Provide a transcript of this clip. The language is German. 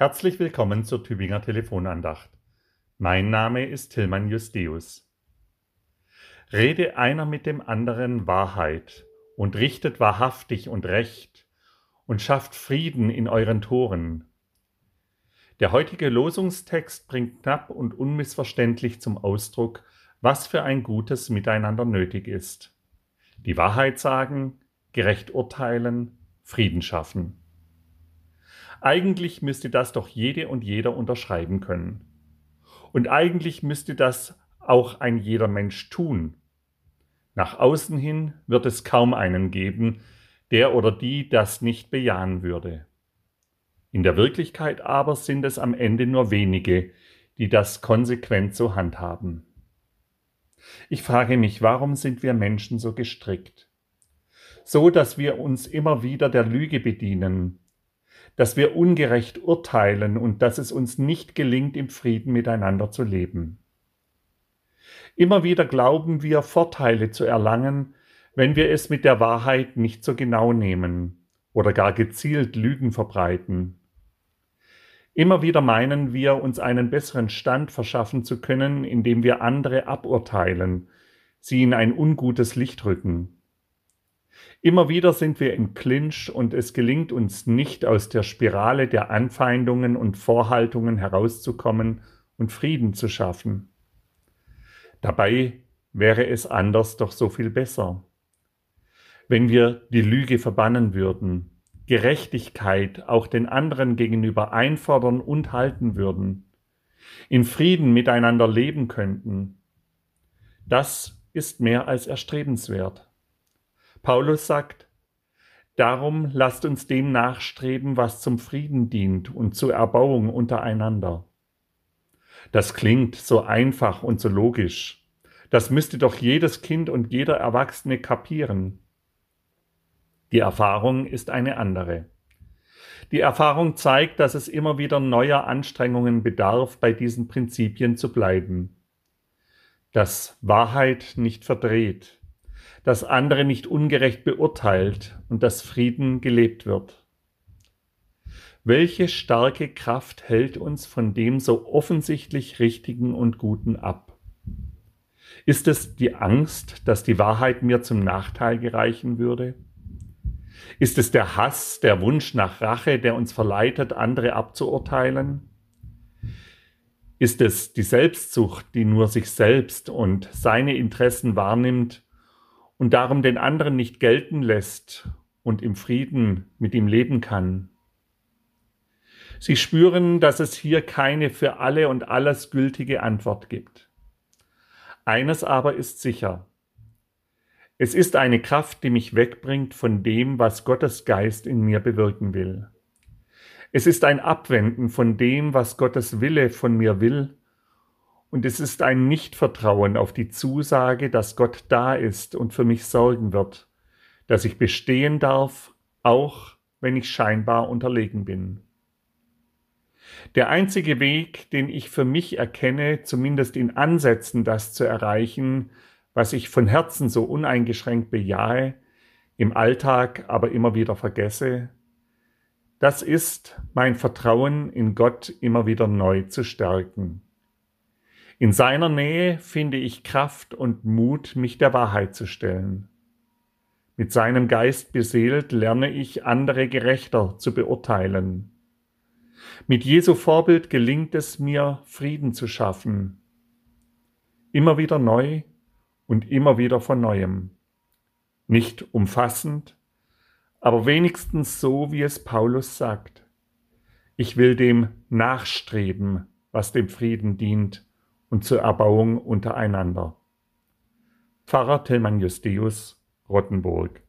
Herzlich willkommen zur Tübinger Telefonandacht. Mein Name ist Tillmann Justeus. Rede einer mit dem anderen Wahrheit und richtet wahrhaftig und recht und schafft Frieden in euren Toren. Der heutige Losungstext bringt knapp und unmissverständlich zum Ausdruck, was für ein gutes Miteinander nötig ist. Die Wahrheit sagen, gerecht urteilen, Frieden schaffen. Eigentlich müsste das doch jede und jeder unterschreiben können. Und eigentlich müsste das auch ein jeder Mensch tun. Nach außen hin wird es kaum einen geben, der oder die das nicht bejahen würde. In der Wirklichkeit aber sind es am Ende nur wenige, die das konsequent so handhaben. Ich frage mich, warum sind wir Menschen so gestrickt? So, dass wir uns immer wieder der Lüge bedienen, dass wir ungerecht urteilen und dass es uns nicht gelingt, im Frieden miteinander zu leben. Immer wieder glauben wir, Vorteile zu erlangen, wenn wir es mit der Wahrheit nicht so genau nehmen oder gar gezielt Lügen verbreiten. Immer wieder meinen wir, uns einen besseren Stand verschaffen zu können, indem wir andere aburteilen, sie in ein ungutes Licht rücken. Immer wieder sind wir im Clinch und es gelingt uns nicht, aus der Spirale der Anfeindungen und Vorhaltungen herauszukommen und Frieden zu schaffen. Dabei wäre es anders doch so viel besser. Wenn wir die Lüge verbannen würden, Gerechtigkeit auch den anderen gegenüber einfordern und halten würden, in Frieden miteinander leben könnten, das ist mehr als erstrebenswert. Paulus sagt, Darum lasst uns dem nachstreben, was zum Frieden dient und zur Erbauung untereinander. Das klingt so einfach und so logisch. Das müsste doch jedes Kind und jeder Erwachsene kapieren. Die Erfahrung ist eine andere. Die Erfahrung zeigt, dass es immer wieder neuer Anstrengungen bedarf, bei diesen Prinzipien zu bleiben. Dass Wahrheit nicht verdreht, dass andere nicht ungerecht beurteilt und dass Frieden gelebt wird. Welche starke Kraft hält uns von dem so offensichtlich Richtigen und Guten ab? Ist es die Angst, dass die Wahrheit mir zum Nachteil gereichen würde? Ist es der Hass, der Wunsch nach Rache, der uns verleitet, andere abzuurteilen? Ist es die Selbstsucht, die nur sich selbst und seine Interessen wahrnimmt und darum den anderen nicht gelten lässt und im Frieden mit ihm leben kann. Sie spüren, dass es hier keine für alle und alles gültige Antwort gibt. Eines aber ist sicher. Es ist eine Kraft, die mich wegbringt von dem, was Gottes Geist in mir bewirken will. Es ist ein Abwenden von dem, was Gottes Wille von mir will und es ist ein Nichtvertrauen auf die Zusage, dass Gott da ist und für mich sorgen wird, dass ich bestehen darf, auch wenn ich scheinbar unterlegen bin. Der einzige Weg, den ich für mich erkenne, zumindest in Ansätzen das zu erreichen, was ich von Herzen so uneingeschränkt bejahe, im Alltag aber immer wieder vergesse, das ist mein Vertrauen in Gott immer wieder neu zu stärken. In seiner Nähe finde ich Kraft und Mut, mich der Wahrheit zu stellen. Mit seinem Geist beseelt lerne ich, andere gerechter zu beurteilen. Mit Jesu Vorbild gelingt es mir, Frieden zu schaffen. Immer wieder neu und immer wieder von neuem. Nicht umfassend, aber wenigstens so, wie es Paulus sagt. Ich will dem nachstreben, was dem Frieden dient und zur Erbauung untereinander. Pfarrer Tillmann Justius, Rottenburg